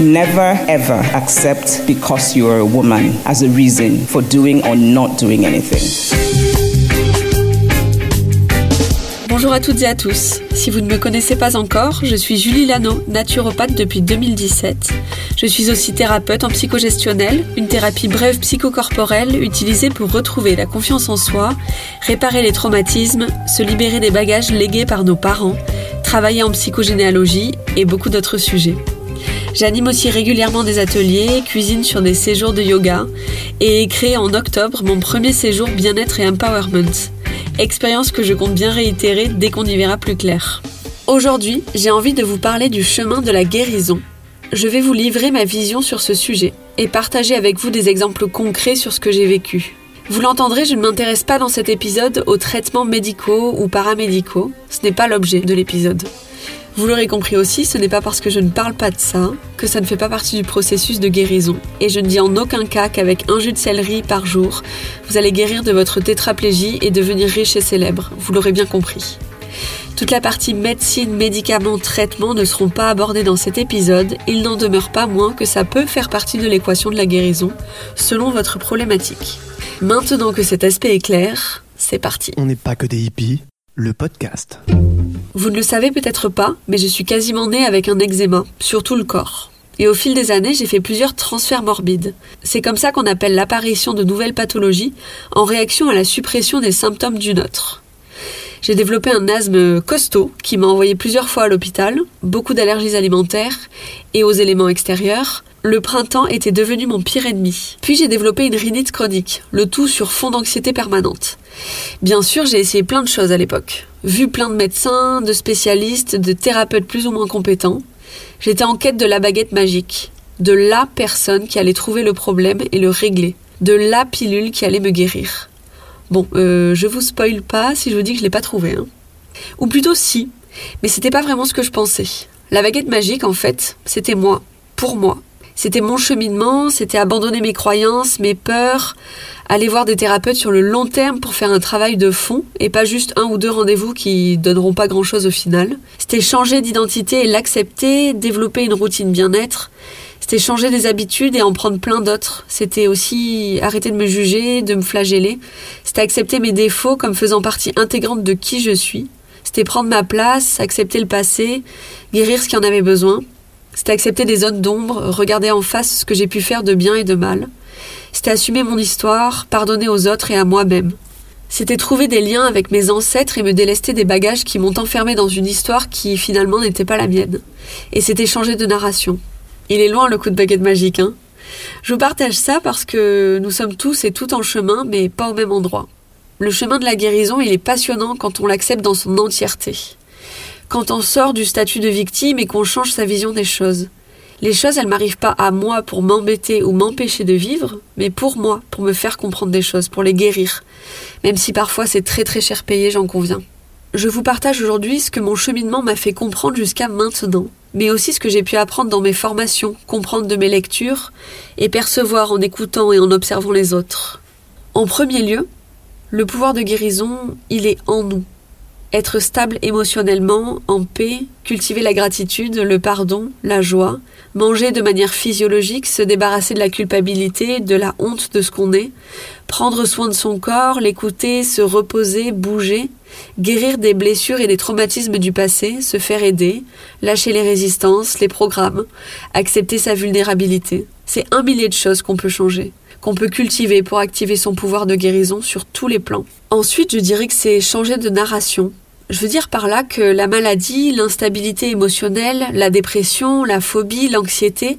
Never ever accept because you're a woman as a reason for doing or not doing anything. Bonjour à toutes et à tous. Si vous ne me connaissez pas encore, je suis Julie Lano, naturopathe depuis 2017. Je suis aussi thérapeute en psychogestionnel, une thérapie brève psychocorporelle utilisée pour retrouver la confiance en soi, réparer les traumatismes, se libérer des bagages légués par nos parents, travailler en psychogénéalogie et beaucoup d'autres sujets. J'anime aussi régulièrement des ateliers, cuisine sur des séjours de yoga et ai créé en octobre mon premier séjour bien-être et empowerment. Expérience que je compte bien réitérer dès qu'on y verra plus clair. Aujourd'hui, j'ai envie de vous parler du chemin de la guérison. Je vais vous livrer ma vision sur ce sujet et partager avec vous des exemples concrets sur ce que j'ai vécu. Vous l'entendrez, je ne m'intéresse pas dans cet épisode aux traitements médicaux ou paramédicaux, ce n'est pas l'objet de l'épisode. Vous l'aurez compris aussi, ce n'est pas parce que je ne parle pas de ça que ça ne fait pas partie du processus de guérison. Et je ne dis en aucun cas qu'avec un jus de céleri par jour, vous allez guérir de votre tétraplégie et devenir riche et célèbre. Vous l'aurez bien compris. Toute la partie médecine, médicaments, traitements ne seront pas abordés dans cet épisode, il n'en demeure pas moins que ça peut faire partie de l'équation de la guérison, selon votre problématique. Maintenant que cet aspect est clair, c'est parti. On n'est pas que des hippies. Le podcast. Vous ne le savez peut-être pas, mais je suis quasiment née avec un eczéma, sur tout le corps. Et au fil des années, j'ai fait plusieurs transferts morbides. C'est comme ça qu'on appelle l'apparition de nouvelles pathologies en réaction à la suppression des symptômes d'une autre. J'ai développé un asthme costaud qui m'a envoyé plusieurs fois à l'hôpital, beaucoup d'allergies alimentaires et aux éléments extérieurs. Le printemps était devenu mon pire ennemi. Puis j'ai développé une rhinite chronique, le tout sur fond d'anxiété permanente. Bien sûr, j'ai essayé plein de choses à l'époque. Vu plein de médecins, de spécialistes, de thérapeutes plus ou moins compétents. J'étais en quête de la baguette magique, de la personne qui allait trouver le problème et le régler, de la pilule qui allait me guérir. Bon, euh, je vous spoil pas si je vous dis que je l'ai pas trouvé. Hein. Ou plutôt si, mais c'était pas vraiment ce que je pensais. La baguette magique, en fait, c'était moi, pour moi. C'était mon cheminement, c'était abandonner mes croyances, mes peurs, aller voir des thérapeutes sur le long terme pour faire un travail de fond et pas juste un ou deux rendez-vous qui donneront pas grand chose au final. C'était changer d'identité et l'accepter, développer une routine bien-être. C'était changer des habitudes et en prendre plein d'autres. C'était aussi arrêter de me juger, de me flageller. C'était accepter mes défauts comme faisant partie intégrante de qui je suis. C'était prendre ma place, accepter le passé, guérir ce qui en avait besoin. C'était accepter des zones d'ombre, regarder en face ce que j'ai pu faire de bien et de mal. C'était assumer mon histoire, pardonner aux autres et à moi-même. C'était trouver des liens avec mes ancêtres et me délester des bagages qui m'ont enfermé dans une histoire qui finalement n'était pas la mienne. Et c'était changer de narration. Il est loin le coup de baguette magique, hein. Je partage ça parce que nous sommes tous et toutes en chemin, mais pas au même endroit. Le chemin de la guérison, il est passionnant quand on l'accepte dans son entièreté quand on sort du statut de victime et qu'on change sa vision des choses. Les choses, elles m'arrivent pas à moi pour m'embêter ou m'empêcher de vivre, mais pour moi, pour me faire comprendre des choses, pour les guérir. Même si parfois c'est très très cher payé, j'en conviens. Je vous partage aujourd'hui ce que mon cheminement m'a fait comprendre jusqu'à maintenant, mais aussi ce que j'ai pu apprendre dans mes formations, comprendre de mes lectures et percevoir en écoutant et en observant les autres. En premier lieu, le pouvoir de guérison, il est en nous être stable émotionnellement, en paix, cultiver la gratitude, le pardon, la joie, manger de manière physiologique, se débarrasser de la culpabilité, de la honte de ce qu'on est, prendre soin de son corps, l'écouter, se reposer, bouger, guérir des blessures et des traumatismes du passé, se faire aider, lâcher les résistances, les programmes, accepter sa vulnérabilité. C'est un millier de choses qu'on peut changer qu'on peut cultiver pour activer son pouvoir de guérison sur tous les plans. Ensuite, je dirais que c'est changer de narration. Je veux dire par là que la maladie, l'instabilité émotionnelle, la dépression, la phobie, l'anxiété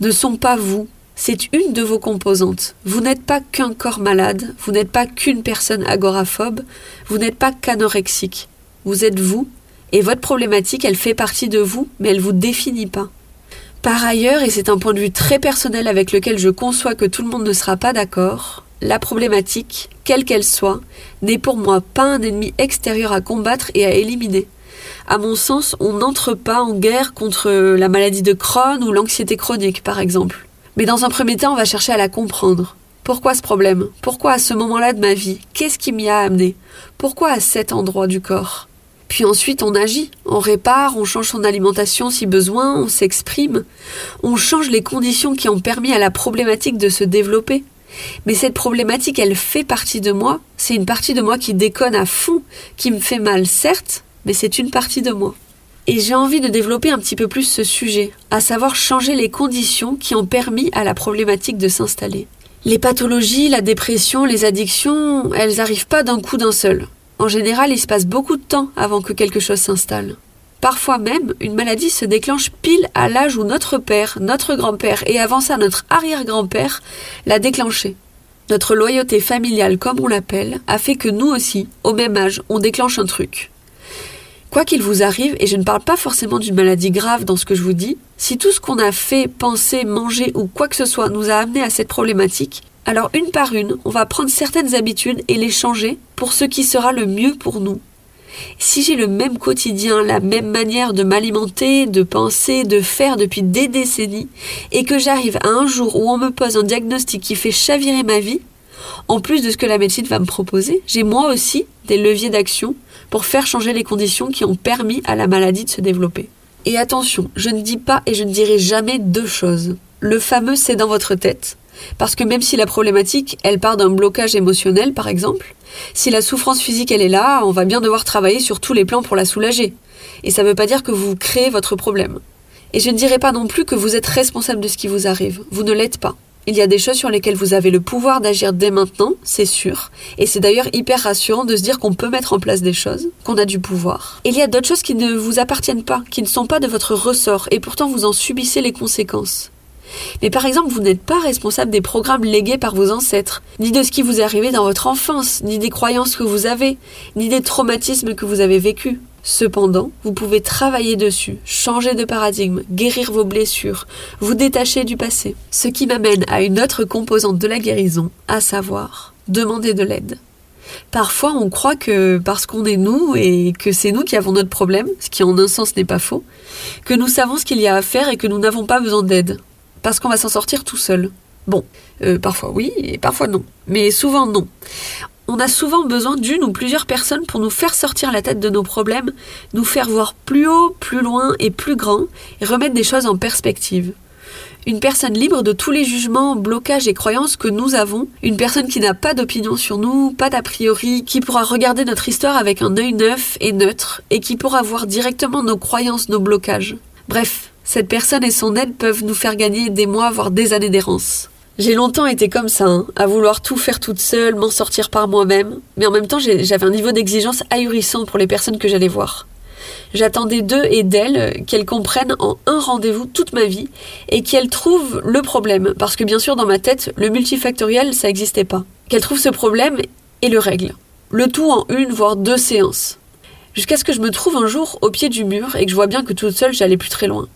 ne sont pas vous. C'est une de vos composantes. Vous n'êtes pas qu'un corps malade, vous n'êtes pas qu'une personne agoraphobe, vous n'êtes pas qu'anorexique. Vous êtes vous, et votre problématique, elle fait partie de vous, mais elle vous définit pas. Par ailleurs, et c'est un point de vue très personnel avec lequel je conçois que tout le monde ne sera pas d'accord, la problématique, quelle qu'elle soit, n'est pour moi pas un ennemi extérieur à combattre et à éliminer. À mon sens, on n'entre pas en guerre contre la maladie de Crohn ou l'anxiété chronique, par exemple. Mais dans un premier temps, on va chercher à la comprendre. Pourquoi ce problème? Pourquoi à ce moment-là de ma vie Qu'est-ce qui m'y a amené? Pourquoi à cet endroit du corps? Puis ensuite, on agit, on répare, on change son alimentation si besoin, on s'exprime, on change les conditions qui ont permis à la problématique de se développer. Mais cette problématique, elle fait partie de moi, c'est une partie de moi qui déconne à fond, qui me fait mal, certes, mais c'est une partie de moi. Et j'ai envie de développer un petit peu plus ce sujet, à savoir changer les conditions qui ont permis à la problématique de s'installer. Les pathologies, la dépression, les addictions, elles n'arrivent pas d'un coup d'un seul. En général, il se passe beaucoup de temps avant que quelque chose s'installe. Parfois même, une maladie se déclenche pile à l'âge où notre père, notre grand-père et avant ça notre arrière-grand-père l'a déclenché. Notre loyauté familiale, comme on l'appelle, a fait que nous aussi, au même âge, on déclenche un truc. Quoi qu'il vous arrive, et je ne parle pas forcément d'une maladie grave dans ce que je vous dis, si tout ce qu'on a fait, pensé, mangé ou quoi que ce soit nous a amené à cette problématique, alors une par une, on va prendre certaines habitudes et les changer pour ce qui sera le mieux pour nous. Si j'ai le même quotidien, la même manière de m'alimenter, de penser, de faire depuis des décennies, et que j'arrive à un jour où on me pose un diagnostic qui fait chavirer ma vie, en plus de ce que la médecine va me proposer, j'ai moi aussi des leviers d'action pour faire changer les conditions qui ont permis à la maladie de se développer. Et attention, je ne dis pas et je ne dirai jamais deux choses. Le fameux c'est dans votre tête, parce que même si la problématique, elle part d'un blocage émotionnel par exemple, si la souffrance physique elle est là, on va bien devoir travailler sur tous les plans pour la soulager. Et ça ne veut pas dire que vous créez votre problème. Et je ne dirai pas non plus que vous êtes responsable de ce qui vous arrive. Vous ne l'êtes pas. Il y a des choses sur lesquelles vous avez le pouvoir d'agir dès maintenant, c'est sûr. Et c'est d'ailleurs hyper rassurant de se dire qu'on peut mettre en place des choses, qu'on a du pouvoir. Il y a d'autres choses qui ne vous appartiennent pas, qui ne sont pas de votre ressort, et pourtant vous en subissez les conséquences. Mais par exemple, vous n'êtes pas responsable des programmes légués par vos ancêtres, ni de ce qui vous est arrivé dans votre enfance, ni des croyances que vous avez, ni des traumatismes que vous avez vécus. Cependant, vous pouvez travailler dessus, changer de paradigme, guérir vos blessures, vous détacher du passé. Ce qui m'amène à une autre composante de la guérison, à savoir demander de l'aide. Parfois, on croit que parce qu'on est nous et que c'est nous qui avons notre problème, ce qui en un sens n'est pas faux, que nous savons ce qu'il y a à faire et que nous n'avons pas besoin d'aide, parce qu'on va s'en sortir tout seul. Bon, euh, parfois oui et parfois non, mais souvent non on a souvent besoin d'une ou plusieurs personnes pour nous faire sortir la tête de nos problèmes, nous faire voir plus haut, plus loin et plus grand, et remettre des choses en perspective. Une personne libre de tous les jugements, blocages et croyances que nous avons, une personne qui n'a pas d'opinion sur nous, pas d'a priori, qui pourra regarder notre histoire avec un œil neuf et neutre, et qui pourra voir directement nos croyances, nos blocages. Bref, cette personne et son aide peuvent nous faire gagner des mois, voire des années d'errance. J'ai longtemps été comme ça, hein, à vouloir tout faire toute seule, m'en sortir par moi-même, mais en même temps j'avais un niveau d'exigence ahurissant pour les personnes que j'allais voir. J'attendais d'eux et d'elles qu'elles comprennent en un rendez-vous toute ma vie et qu'elles trouvent le problème, parce que bien sûr dans ma tête, le multifactoriel ça n'existait pas. Qu'elles trouvent ce problème et le règlent. Le tout en une voire deux séances. Jusqu'à ce que je me trouve un jour au pied du mur et que je vois bien que toute seule j'allais plus très loin.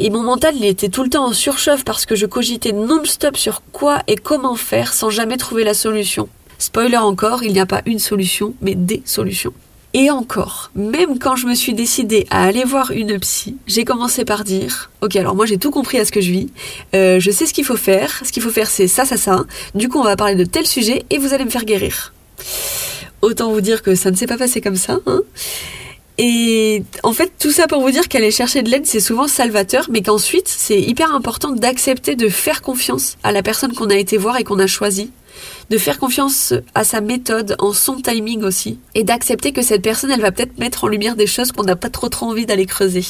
Et mon mental, il était tout le temps en surchauffe parce que je cogitais non-stop sur quoi et comment faire sans jamais trouver la solution. Spoiler encore, il n'y a pas une solution, mais des solutions. Et encore, même quand je me suis décidée à aller voir une psy, j'ai commencé par dire Ok, alors moi j'ai tout compris à ce que je vis, euh, je sais ce qu'il faut faire, ce qu'il faut faire c'est ça, ça, ça, du coup on va parler de tel sujet et vous allez me faire guérir. Autant vous dire que ça ne s'est pas passé comme ça, hein. Et en fait, tout ça pour vous dire qu'aller chercher de l'aide, c'est souvent salvateur, mais qu'ensuite, c'est hyper important d'accepter de faire confiance à la personne qu'on a été voir et qu'on a choisi, de faire confiance à sa méthode, en son timing aussi, et d'accepter que cette personne, elle va peut-être mettre en lumière des choses qu'on n'a pas trop trop envie d'aller creuser.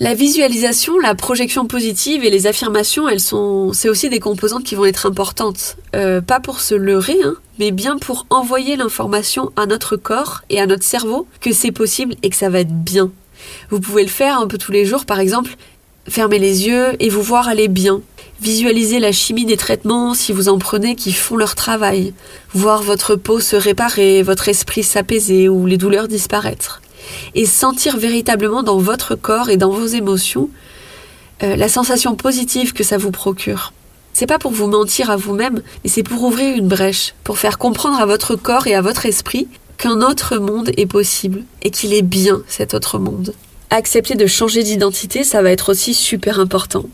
La visualisation, la projection positive et les affirmations, elles sont, c'est aussi des composantes qui vont être importantes. Euh, pas pour se leurrer, hein, mais bien pour envoyer l'information à notre corps et à notre cerveau que c'est possible et que ça va être bien. Vous pouvez le faire un peu tous les jours, par exemple, fermer les yeux et vous voir aller bien. Visualiser la chimie des traitements si vous en prenez qui font leur travail. Voir votre peau se réparer, votre esprit s'apaiser ou les douleurs disparaître et sentir véritablement dans votre corps et dans vos émotions euh, la sensation positive que ça vous procure. C'est pas pour vous mentir à vous-même, mais c'est pour ouvrir une brèche, pour faire comprendre à votre corps et à votre esprit qu'un autre monde est possible et qu'il est bien cet autre monde. Accepter de changer d'identité, ça va être aussi super important.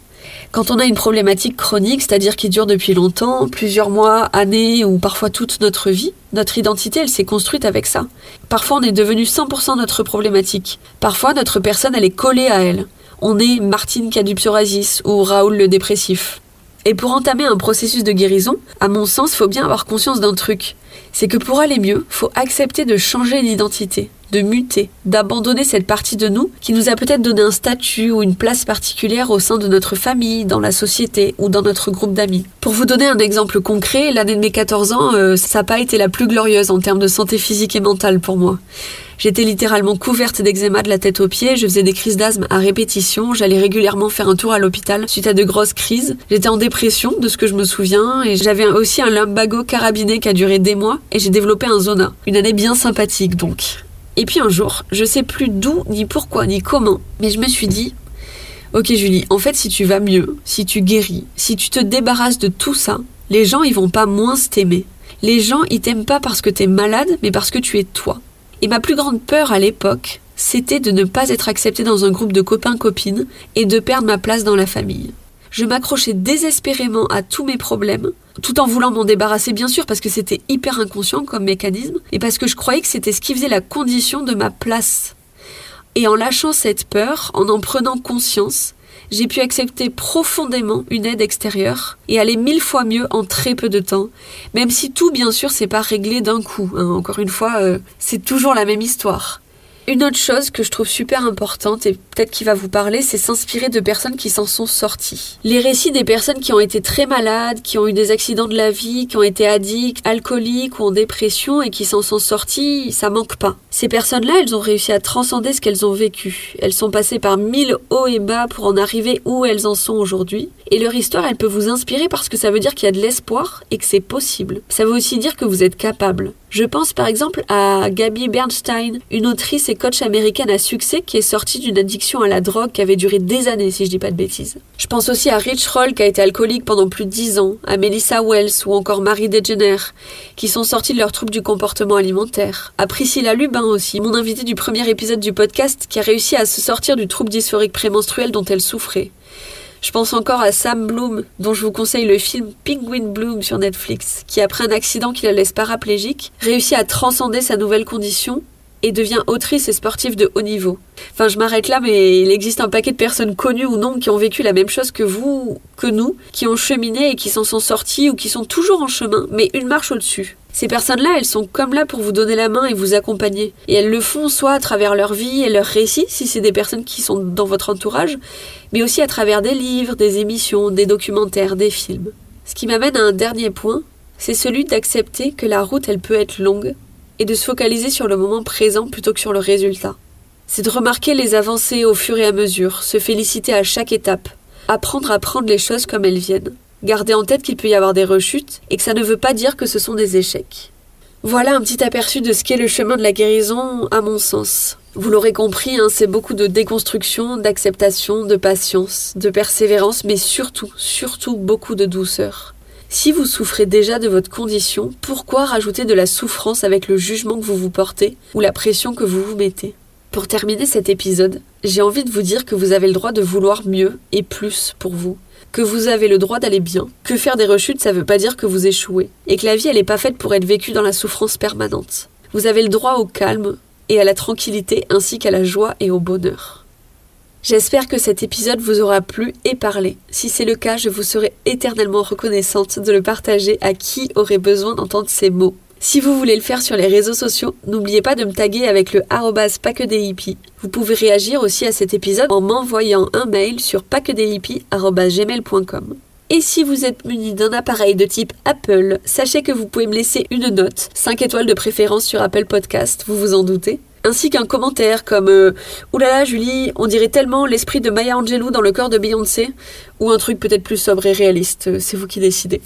Quand on a une problématique chronique, c'est-à-dire qui dure depuis longtemps, plusieurs mois, années ou parfois toute notre vie, notre identité, elle s'est construite avec ça. Parfois, on est devenu 100% notre problématique. Parfois, notre personne, elle est collée à elle. On est Martine qui ou Raoul le dépressif. Et pour entamer un processus de guérison, à mon sens, faut bien avoir conscience d'un truc. C'est que pour aller mieux, faut accepter de changer d'identité de muter, d'abandonner cette partie de nous qui nous a peut-être donné un statut ou une place particulière au sein de notre famille, dans la société ou dans notre groupe d'amis. Pour vous donner un exemple concret, l'année de mes 14 ans, euh, ça n'a pas été la plus glorieuse en termes de santé physique et mentale pour moi. J'étais littéralement couverte d'eczéma de la tête aux pieds, je faisais des crises d'asthme à répétition, j'allais régulièrement faire un tour à l'hôpital suite à de grosses crises. J'étais en dépression, de ce que je me souviens, et j'avais aussi un lumbago carabiné qui a duré des et j'ai développé un zona. Une année bien sympathique donc. Et puis un jour, je sais plus d'où, ni pourquoi, ni comment, mais je me suis dit, ok Julie, en fait si tu vas mieux, si tu guéris, si tu te débarrasses de tout ça, les gens ils vont pas moins t'aimer. Les gens ils t'aiment pas parce que t'es malade, mais parce que tu es toi. Et ma plus grande peur à l'époque, c'était de ne pas être acceptée dans un groupe de copains-copines et de perdre ma place dans la famille. Je m'accrochais désespérément à tous mes problèmes, tout en voulant m'en débarrasser bien sûr parce que c'était hyper inconscient comme mécanisme, et parce que je croyais que c'était ce qui faisait la condition de ma place. Et en lâchant cette peur, en en prenant conscience, j'ai pu accepter profondément une aide extérieure et aller mille fois mieux en très peu de temps, même si tout bien sûr c'est pas réglé d'un coup. Hein. Encore une fois, euh, c'est toujours la même histoire. Une autre chose que je trouve super importante et peut-être qui va vous parler, c'est s'inspirer de personnes qui s'en sont sorties. Les récits des personnes qui ont été très malades, qui ont eu des accidents de la vie, qui ont été addicts, alcooliques ou en dépression et qui s'en sont sorties, ça manque pas. Ces personnes-là, elles ont réussi à transcender ce qu'elles ont vécu. Elles sont passées par mille hauts et bas pour en arriver où elles en sont aujourd'hui. Et leur histoire, elle peut vous inspirer parce que ça veut dire qu'il y a de l'espoir et que c'est possible. Ça veut aussi dire que vous êtes capable. Je pense par exemple à Gabby Bernstein, une autrice et coach américaine à succès qui est sortie d'une addiction à la drogue qui avait duré des années si je dis pas de bêtises. Je pense aussi à Rich Roll qui a été alcoolique pendant plus de 10 ans, à Melissa Wells ou encore Marie Degener qui sont sortis de leur trouble du comportement alimentaire, à Priscilla Lubin aussi, mon invitée du premier épisode du podcast qui a réussi à se sortir du trouble dysphorique prémenstruel dont elle souffrait. Je pense encore à Sam Bloom, dont je vous conseille le film Penguin Bloom sur Netflix, qui après un accident qui la laisse paraplégique, réussit à transcender sa nouvelle condition et devient autrice et sportive de haut niveau. Enfin, je m'arrête là, mais il existe un paquet de personnes connues ou non qui ont vécu la même chose que vous, que nous, qui ont cheminé et qui s'en sont sortis ou qui sont toujours en chemin, mais une marche au-dessus. Ces personnes-là, elles sont comme là pour vous donner la main et vous accompagner. Et elles le font soit à travers leur vie et leurs récits, si c'est des personnes qui sont dans votre entourage, mais aussi à travers des livres, des émissions, des documentaires, des films. Ce qui m'amène à un dernier point, c'est celui d'accepter que la route, elle peut être longue, et de se focaliser sur le moment présent plutôt que sur le résultat. C'est de remarquer les avancées au fur et à mesure, se féliciter à chaque étape, apprendre à prendre les choses comme elles viennent. Gardez en tête qu'il peut y avoir des rechutes et que ça ne veut pas dire que ce sont des échecs. Voilà un petit aperçu de ce qu'est le chemin de la guérison à mon sens. Vous l'aurez compris, hein, c'est beaucoup de déconstruction, d'acceptation, de patience, de persévérance, mais surtout, surtout beaucoup de douceur. Si vous souffrez déjà de votre condition, pourquoi rajouter de la souffrance avec le jugement que vous vous portez ou la pression que vous vous mettez? Pour terminer cet épisode, j'ai envie de vous dire que vous avez le droit de vouloir mieux et plus pour vous que vous avez le droit d'aller bien, que faire des rechutes ça veut pas dire que vous échouez, et que la vie elle est pas faite pour être vécue dans la souffrance permanente. Vous avez le droit au calme et à la tranquillité ainsi qu'à la joie et au bonheur. J'espère que cet épisode vous aura plu et parlé. Si c'est le cas, je vous serai éternellement reconnaissante de le partager à qui aurait besoin d'entendre ces mots. Si vous voulez le faire sur les réseaux sociaux, n'oubliez pas de me taguer avec le arrobas Vous pouvez réagir aussi à cet épisode en m'envoyant un mail sur gmail.com. Et si vous êtes muni d'un appareil de type Apple, sachez que vous pouvez me laisser une note, 5 étoiles de préférence sur Apple Podcast, vous vous en doutez ainsi qu'un commentaire comme euh, Oulala Julie, on dirait tellement l'esprit de Maya Angelou dans le corps de Beyoncé, ou un truc peut-être plus sobre et réaliste, c'est vous qui décidez.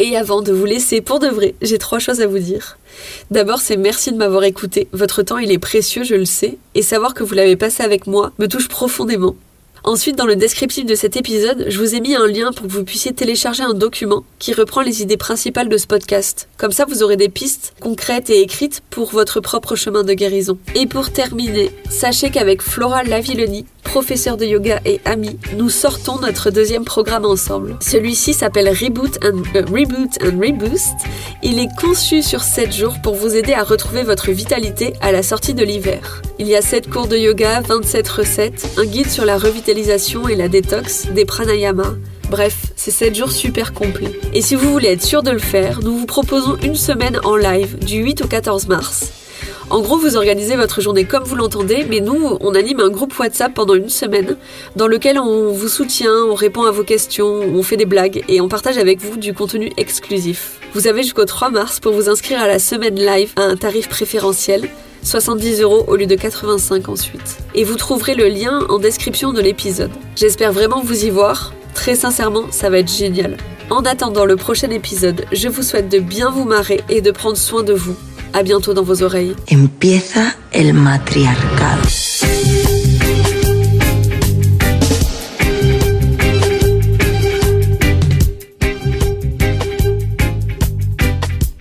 Et avant de vous laisser pour de vrai, j'ai trois choses à vous dire. D'abord, c'est merci de m'avoir écouté. Votre temps, il est précieux, je le sais, et savoir que vous l'avez passé avec moi me touche profondément. Ensuite, dans le descriptif de cet épisode, je vous ai mis un lien pour que vous puissiez télécharger un document qui reprend les idées principales de ce podcast. Comme ça, vous aurez des pistes concrètes et écrites pour votre propre chemin de guérison. Et pour terminer, sachez qu'avec Flora Lavilloni, professeur de yoga et amie, nous sortons notre deuxième programme ensemble. Celui-ci s'appelle Reboot and, euh, Reboot and Reboost. Il est conçu sur 7 jours pour vous aider à retrouver votre vitalité à la sortie de l'hiver. Il y a 7 cours de yoga, 27 recettes, un guide sur la revitalisation et la détox, des pranayamas, Bref, c'est 7 jours super complets. Et si vous voulez être sûr de le faire, nous vous proposons une semaine en live du 8 au 14 mars. En gros, vous organisez votre journée comme vous l'entendez, mais nous, on anime un groupe WhatsApp pendant une semaine dans lequel on vous soutient, on répond à vos questions, on fait des blagues et on partage avec vous du contenu exclusif. Vous avez jusqu'au 3 mars pour vous inscrire à la semaine live à un tarif préférentiel. 70 euros au lieu de 85 ensuite. Et vous trouverez le lien en description de l'épisode. J'espère vraiment vous y voir. Très sincèrement, ça va être génial. En attendant le prochain épisode, je vous souhaite de bien vous marrer et de prendre soin de vous. À bientôt dans vos oreilles. Empieza el matriarcado.